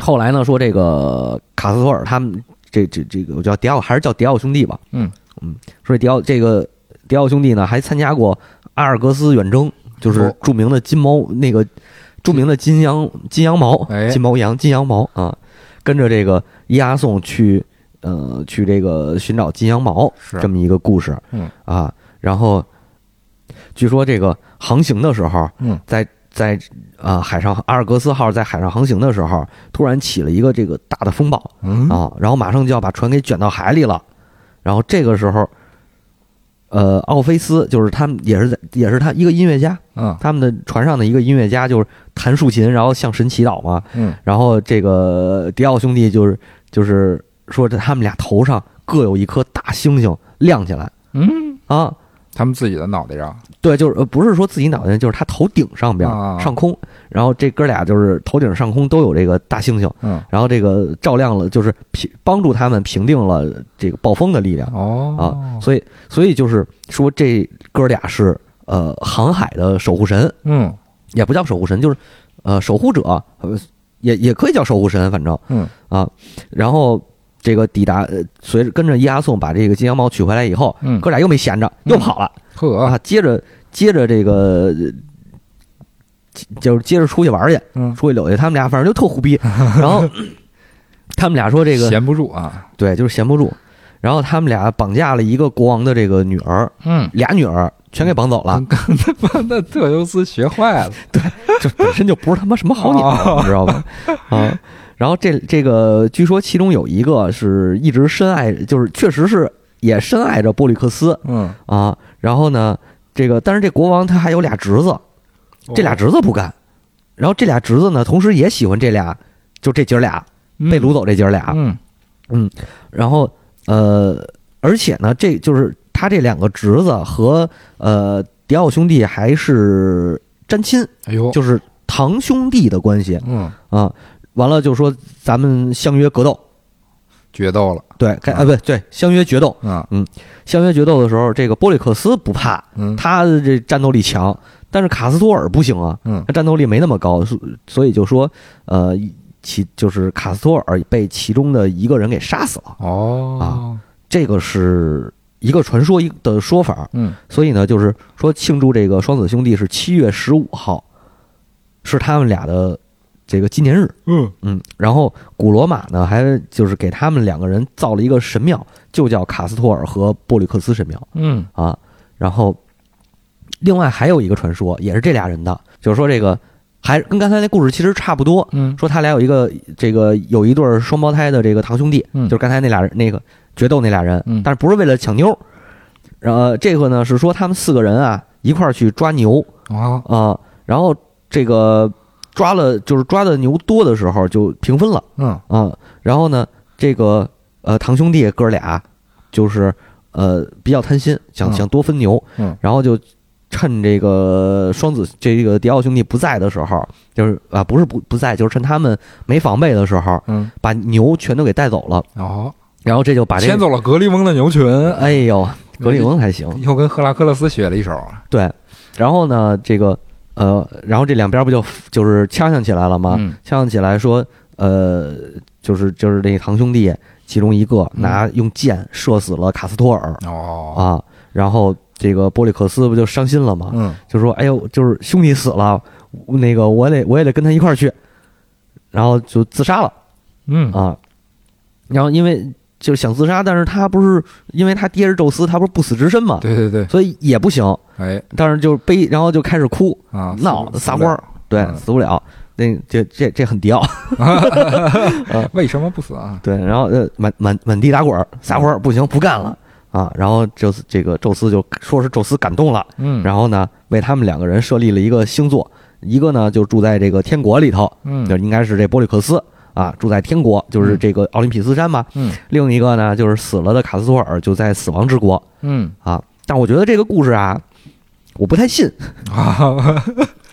后来呢，说这个卡斯托尔他们这这这个我叫迪奥还是叫迪奥兄弟吧，嗯。嗯，说迪奥这个迪奥兄弟呢还参加过阿尔戈斯远征，就是哦。著名的金毛那个著名的金羊金羊毛哎。金毛羊金羊毛啊，跟着这个伊阿宋去呃去这个寻找金羊毛是。这么一个故事，嗯。啊，然后据说这个航行的时候，嗯。在在啊海上阿尔戈斯号在海上航行的时候，突然起了一个这个大的风暴嗯。啊，然后马上就要把船给卷到海里了，然后这个时候。呃，奥菲斯就是他们，也是在，也是他一个音乐家，嗯。他们的船上的一个音乐家，就是弹竖琴，然后向神祈祷嘛。嗯。然后这个迪奥兄弟就是就是说这，他们俩头上各有一颗大星星亮起来。嗯，啊，他们自己的脑袋上。对，就是呃不是说自己脑袋，就是他头顶上边上空，然后这哥俩就是头顶上空都有这个大星星，嗯。然后这个照亮了，就是平帮助他们平定了这个暴风的力量。哦。啊，所以所以就是说这哥俩是呃航海的守护神，嗯。也不叫守护神，就是呃守护者，呃也也可以叫守护神，反正。嗯啊，然后。这个抵达，呃，随着跟着伊阿宋把这个金羊毛取回来以后，嗯。哥俩又没闲着，又跑了，呵。啊，接着接着这个，呃就是接着出去玩去，嗯。出去溜去。他们俩反正就特胡逼，然后他们俩说这个闲不住啊。对，就是闲不住。然后他们俩绑架了一个国王的这个女儿，嗯。俩女儿全给绑走了，把 那特修斯学坏了。对，就本身就不是他妈什么好鸟，哦。你知道吧？啊，然后这这个据说其中有一个是一直深爱，就是确实是也深爱着波利克斯嗯啊。然后呢，这个但是这国王他还有俩侄子，这俩侄子不干，然后这俩侄子呢，同时也喜欢这俩，就这姐俩被掳走这姐俩，嗯然后呃，而且呢，这就是他这两个侄子和呃迪奥兄弟还是沾亲，哎呦就是堂兄弟的关系嗯啊。完了就说咱们相约格斗，决斗了。对，该啊不对，相约决斗。嗯相约决斗的时候，这个波利克斯不怕，嗯。他的这战斗力强，但是卡斯托尔不行啊，嗯。他战斗力没那么高，所所以就说，呃，其就是卡斯托尔被其中的一个人给杀死了，哦。这个是一个传说一的说法。嗯。所以呢，就是说庆祝这个双子兄弟是七月十五号，是他们俩的这个纪念日。嗯。嗯，然后古罗马呢，还就是给他们两个人造了一个神庙，就叫卡斯托尔和波吕克斯神庙。嗯。啊。然后，另外还有一个传说，也是这俩人的，就是说这个还跟刚才那故事其实差不多，嗯。说他俩有一个这个有一对双胞胎的这个堂兄弟，嗯。就是刚才那俩人那个决斗那俩人，嗯。但是不是为了抢妞儿，然后这个呢是说他们四个人啊一块儿去抓牛。啊啊、然后这个抓了就是抓的牛多的时候就平分了嗯啊、然后呢这个呃堂兄弟哥俩就是呃比较贪心，想嗯想多分牛，嗯然后就。趁这个双子这个迪奥兄弟不在的时候，就是啊，不是不不在，就是趁他们没防备的时候，嗯把牛全都给带走了。哦然后这就把这牵走了格里翁的牛群。哎呦，格里翁还行，又跟赫拉克勒斯学了一手。对，然后呢，这个呃，然后这两边不就就是呛呛起来了吗？呛呛起来说，呃，就是就是那堂兄弟其中一个拿用箭射死了卡斯托尔。哦啊，然后这个波利克斯不就伤心了吗？嗯，就说：“哎呦，就是兄弟死了，那个我得我也得跟他一块儿去。”然后就自杀了。嗯啊，然后因为就是想自杀，但是他不是因为他爹是宙斯，他不是不死之身嘛？对对对，所以也不行。哎，但是就悲，然后就开始哭啊，闹撒欢儿，对，死不了。那这这这很屌，为什么不死啊？对，然后呃满满满地打滚撒欢儿，不行不干了啊！然后宙斯这个宙斯就说是宙斯感动了，嗯，然后呢为他们两个人设立了一个星座，一个呢就住在这个天国里头，嗯，就应该是这波利克斯。啊，住在天国，就是这个奥林匹斯山嘛。嗯，另一个呢，就是死了的卡斯托尔就在死亡之国。嗯，啊，但我觉得这个故事啊，我不太信啊。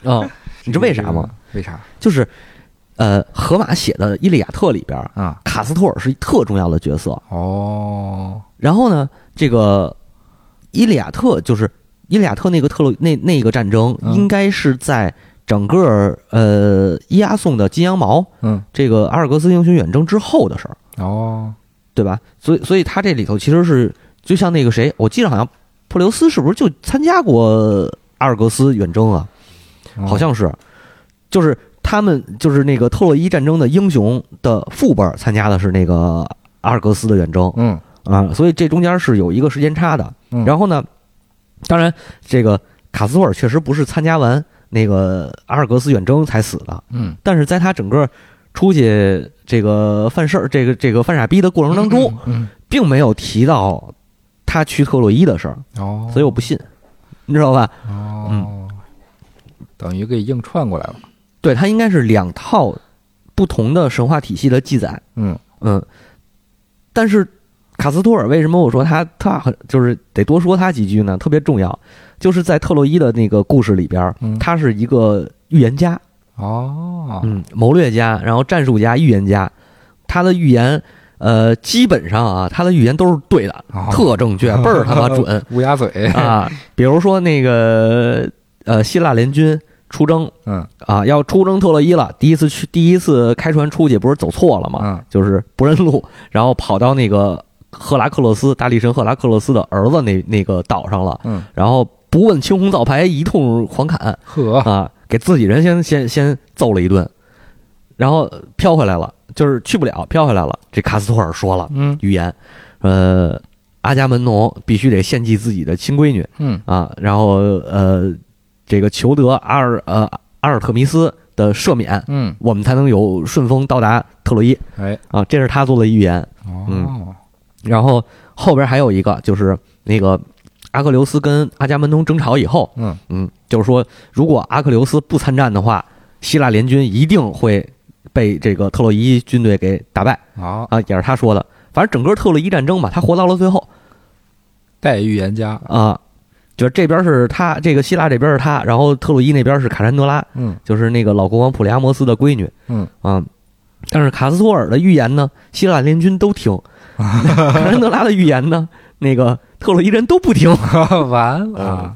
啊，你知道为啥吗？为啥？就是呃，荷马写的《伊利亚特》里边啊，卡斯托尔是一特重要的角色哦。然后呢，这个伊利亚特就是伊利亚特那个特洛那那个战争，应该是在。整个呃，伊阿宋的金羊毛，嗯，这个阿尔戈斯英雄远征之后的事儿，哦，对吧？所以，所以他这里头其实是就像那个谁，我记得好像普留斯是不是就参加过阿尔戈斯远征啊？好像是，就是他们就是那个特洛伊战争的英雄的父辈参加的是那个阿尔戈斯的远征，嗯啊，所以这中间是有一个时间差的。然后呢，当然这个卡斯托尔确实不是参加完。那个阿尔格斯远征才死的，嗯，但是在他整个出去这个犯事儿、这个这个犯傻逼的过程当中，嗯，并没有提到他去特洛伊的事儿，哦，所以我不信，你知道吧？哦，嗯，等于给硬串过来了，对他应该是两套不同的神话体系的记载，嗯。嗯，但是卡斯托尔为什么我说他他很就是得多说他几句呢？特别重要。就是在特洛伊的那个故事里边，他是一个预言家哦，嗯，谋略家，然后战术家、预言家，他的预言，呃，基本上啊，他的预言都是对的，特正确，倍儿他妈准，乌鸦嘴啊！比如说那个呃，希腊联军出征，嗯啊，要出征特洛伊了，第一次去，第一次开船出去，不是走错了吗？嗯，就是不认路，然后跑到那个赫拉克勒斯大力神赫拉克勒斯的儿子那那个岛上了，嗯，然后。不问青红皂白，一通狂砍，呵。啊，给自己人先先先揍了一顿，然后飘回来了，就是去不了，飘回来了。这卡斯托尔说了，嗯，预言，呃，阿伽门农必须得献祭自己的亲闺女，嗯。啊，然后呃，这个求得阿尔呃阿尔特弥斯的赦免，嗯，我们才能有顺风到达特洛伊。哎，啊，这是他做的预言，哦，然后后边还有一个就是那个。阿克琉斯跟阿伽门农争吵以后，嗯嗯，就是说，如果阿克琉斯不参战的话，希腊联军一定会被这个特洛伊军队给打败。啊啊，也是他说的。反正整个特洛伊战争嘛，他活到了最后。代预言家啊，就是这边是他，这个希腊这边是他，然后特洛伊那边是卡珊德拉，嗯，就是那个老国王普利阿摩斯的闺女，嗯啊。但是卡斯托尔的预言呢，希腊联军都听；卡珊德拉的预言呢，那个。特洛伊人都不听，完了，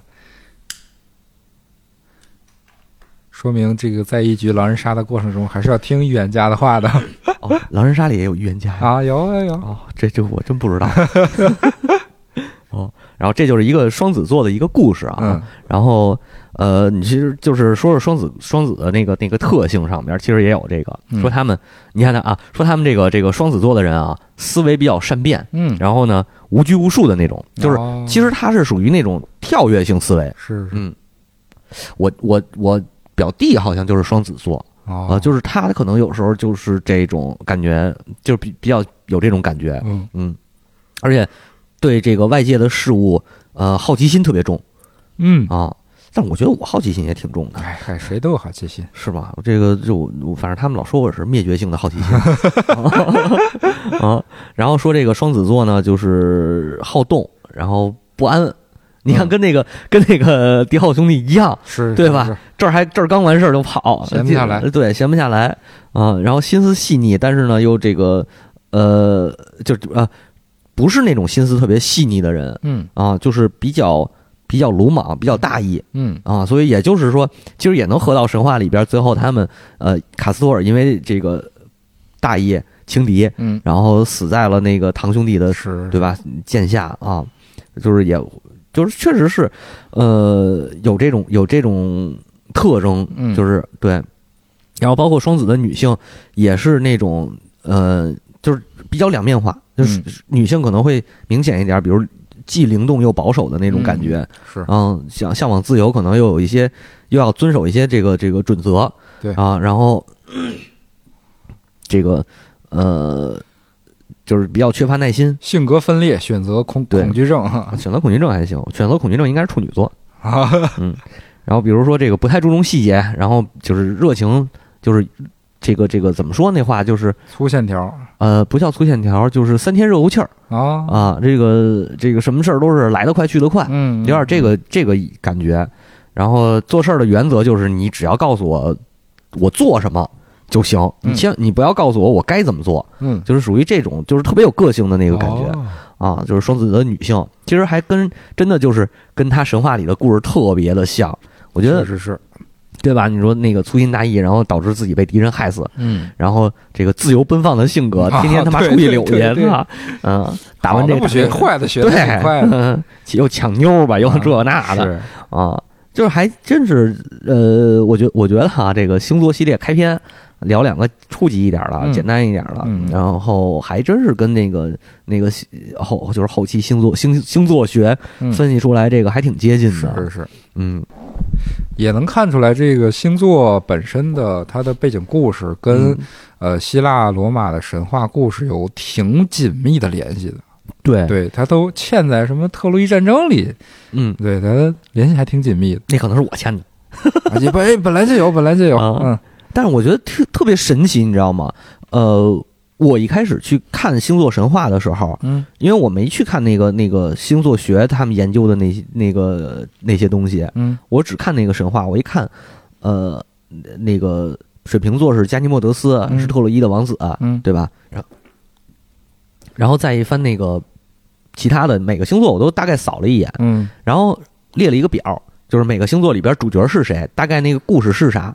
说明这个在一局狼人杀的过程中，还是要听预言家的话的。哦，狼人杀里也有预言家啊，有有有。哦，这这我真不知道。哦，然后这就是一个双子座的一个故事啊。然后呃，你其实就是说说双子双子的那个那个特性上面，其实也有这个。说他们，你看他啊，说他们这个这个双子座的人啊，思维比较善变，嗯，然后呢。无拘无束的那种，就是其实他是属于那种跳跃性思维。是，嗯，我我我表弟好像就是双子座。啊，就是他可能有时候就是这种感觉，就是比比较有这种感觉。嗯。嗯，而且对这个外界的事物，呃，好奇心特别重。嗯啊。但我觉得我好奇心也挺重的，哎嗨，谁都有好奇心，是吧？这个就反正他们老说我是灭绝性的好奇心 啊。然后说这个双子座呢，就是好动，然后不安。你看，跟那个跟那个迪奥兄弟一样，是对吧？这儿还这儿刚完事儿就跑，闲不下来，对，闲不下来啊。然后心思细腻，但是呢，又这个呃，就啊，不是那种心思特别细腻的人，嗯。啊，就是比较比较鲁莽，比较大意。嗯。啊，所以也就是说，其实也能合到神话里边，最后他们呃卡斯托尔因为这个大意轻敌，嗯，然后死在了那个堂兄弟的是，对吧？剑下啊，就是也就是确实是呃有这种有这种特征，嗯。就是对，然后包括双子的女性也是那种呃，就是比较两面化，就是嗯。女性可能会明显一点，比如既灵动又保守的那种感觉，是，嗯，想向往自由，可能又有一些又要遵守一些这个这个准则，对。啊，然后这个呃，就是比较缺乏耐心。性格分裂，选择恐对。恐惧症。啊选择恐惧症还行，选择恐惧症应该是处女座。啊，嗯然后比如说这个不太注重细节，然后就是热情，就是这个这个怎么说那话，就是粗线条呃不叫粗线条，就是三天热乎气儿啊，啊，这个这个什么事儿都是来得快去得快，嗯，有点这个这个感觉。然后做事儿的原则就是你只要告诉我我做什么就行，你嗯千你不要告诉我我该怎么做，嗯，就是属于这种就是特别有个性的那那个感觉。啊，就是双子的女性，其实还跟真的就是跟她神话里的故事特别的像，我我觉得是是，对吧？你说那个粗心大意，然后导致自己被敌人害死，嗯，然后这个自由奔放的性格，啊天天他妈对出去溜去，对对对啊，嗯，打完这个不学，坏的学的对嗯 又抢妞吧，又这那的是，啊，就是还真是，呃，我觉我觉得哈，这个星座系列开篇聊两个初级一点的、嗯。简单一点的，嗯。然后还真是跟那个那个后就是后期星座星星座学嗯。分析出来这个还挺接近的，是是，嗯也能看出来这个星座本身的它的背景故事跟嗯。呃希腊罗马的神话故事有挺紧密的联系的，对。对，它都嵌在什么特洛伊战争里，嗯，对，它联系还挺紧密的，那可能是我嵌的，啊也本本来就有，本来就有，啊。嗯。但是我觉得特特别神奇，你知道吗？呃，我一开始去看星座神话的时候，嗯因为我没去看那个那个星座学他们研究的那些那个那些东西，嗯我只看那个神话。我一看，呃，那个水瓶座是加尼莫德斯，嗯是特洛伊的王子，嗯对吧？然后，然后再一翻那个其他的每个星座，我都大概扫了一眼，嗯然后列了一个表，就是每个星座里边主角是谁，大概那个故事是啥。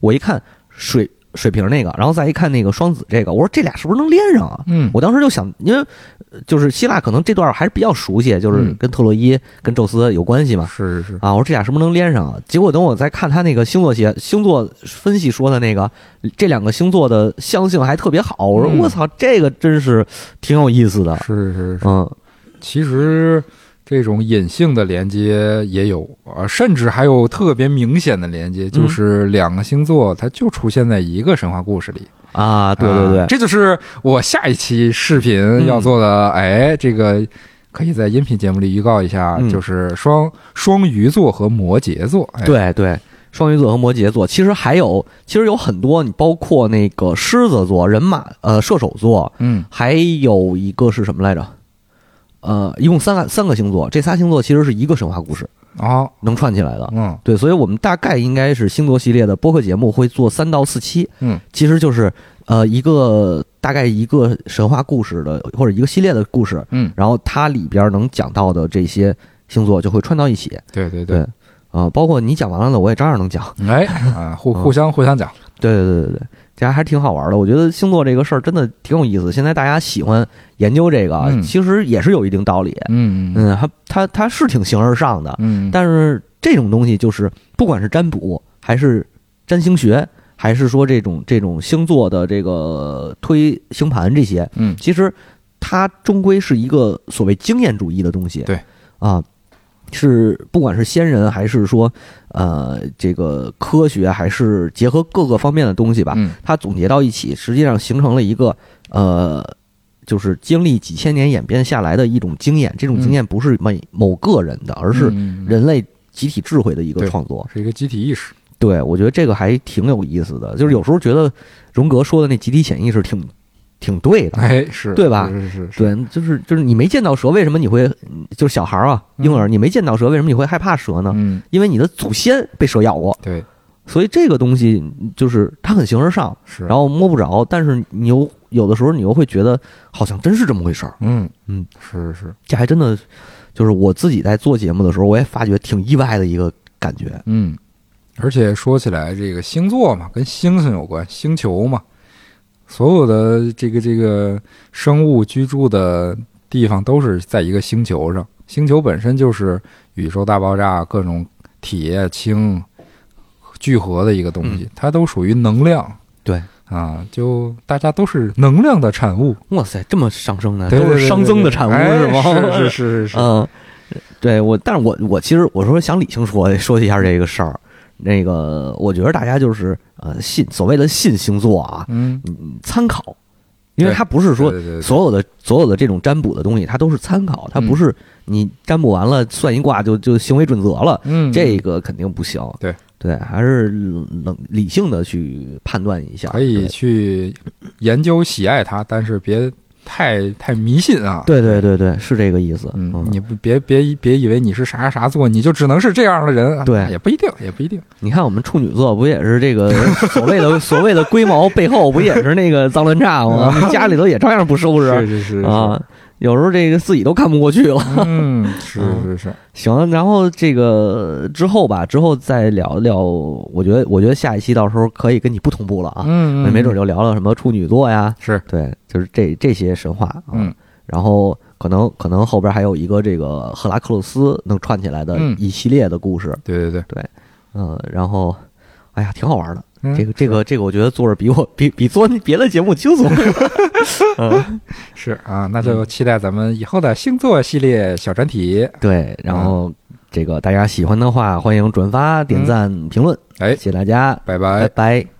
我一看水水瓶那个，然后再一看那个双子这个，我说这俩是不是能连上啊？嗯，我当时就想，因为呃就是希腊可能这段还是比较熟悉，就是嗯跟特洛伊、跟宙斯有关系嘛。是是是，啊，我说这俩是不是能连上啊？结果等我再看他那个星座写星座分析说的那个，这两个星座的相性还特别好。我说嗯我操，这个真是挺有意思的。是是是，嗯，其实这种隐性的连接也有，啊，甚至还有特别明显的连接，就是两个星座它就出现在一个神话故事里。啊，对对啊对，这就是我下一期视频要做的。哎，这个可以在音频节目里预告一下，嗯就是双双鱼座和摩羯座。哎、，对对，双鱼座和摩羯座，其实还有，其实有很多，你包括那个狮子座、人马呃射手座，嗯还有一个是什么来着？呃，一共三个三个星座，这仨星座其实是一个神话故事啊，能串起来的。嗯对，所以我们大概应该是星座系列的播客节目会做三到四期，嗯，其实就是呃一个大概一个神话故事的或者一个系列的故事，嗯，然后它里边能讲到的这些星座就会串到一起。对对对，啊、包括你讲完了的，我也照样能讲。哎啊，互 嗯互相互相讲。对对对对对，这还还挺好玩的。我觉得星座这个事儿真的挺有意思。现在大家喜欢研究这个，嗯其实也是有一定道理。嗯它它它是挺形而上的，嗯，但是这种东西就是不管是占卜还是占星学，还是说这种这种星座的这个推星盘这些，嗯其实它终归是一个所谓经验主义的东西。对啊，是不管是先人还是说呃这个科学，还是结合各个方面的东西吧，嗯它总结到一起，实际上形成了一个呃。就是经历几千年演变下来的一种经验，这种经验不是每某个人的，而是人类集体智慧的一个创作。是一个集体意识。对，我觉得这个还挺有意思的。就是有时候觉得荣格说的那集体潜意识挺挺对的。哎，是对吧？是是是，是。对，就是就是你没见到蛇，为什么你会就是小孩儿啊，婴儿，你没见到蛇，为什么你会害怕蛇呢？嗯，因为你的祖先被蛇咬过，对，所以这个东西就是它很形而上，是，然后摸不着，但是你又有的时候你又会觉得好像真是这么回事儿。嗯嗯，是是是，这还真的就是我自己在做节目的时候，我也发觉挺意外的一个感觉。嗯，而且说起来，这个星座嘛，跟星星有关，星球嘛，所有的这个这个生物居住的地方都是在一个星球上，星球本身就是宇宙大爆炸各种铁氢。聚合的一个东西，它都属于能量。对啊，就大家都是能量的产物。哇塞，这么上升的，都是熵增的产物是吗？是是 是是。嗯，对我，但是我我其实我说想理性说说一下这个事儿。那个，我觉得大家就是呃信所谓的信星座啊，嗯，参考，因为它不是说所有的所有的这种占卜的东西，它都是参考，它不是你占卜完了算一卦就就行为准则了。嗯，这个肯定不行。对。对，还是冷理性的去判断一下，可以去研究喜爱它，但是别太太迷信啊。对对对对，是这个意思。嗯，你不别别别以为你是啥啥啥座，你就只能是这样的人。对，也不一定，也不一定。你看我们处女座不也是这个 所谓的所谓的龟毛背后不也是那个脏乱差吗？家里头也照样不收拾。是是是啊。有时候这个自己都看不过去了，嗯，是是是，行，然后这个之后吧，之后再聊聊，我觉得我觉得下一期到时候可以跟你不同步了啊，嗯，没准就聊聊什么处女座呀，是。对，就是这这些神话啊，嗯，然后可能可能后边还有一个这个赫拉克勒斯能串起来的一系列的故事，对对对。对，嗯，然后，哎呀，挺好玩的。这个这个这个，我觉得做着比我比比做别的节目轻松。嗯，是啊，那就期待咱们以后的星座系列小专题。对，然后这个大家喜欢的话，欢迎转发、点赞、评论。哎，谢谢大家，拜拜，拜拜。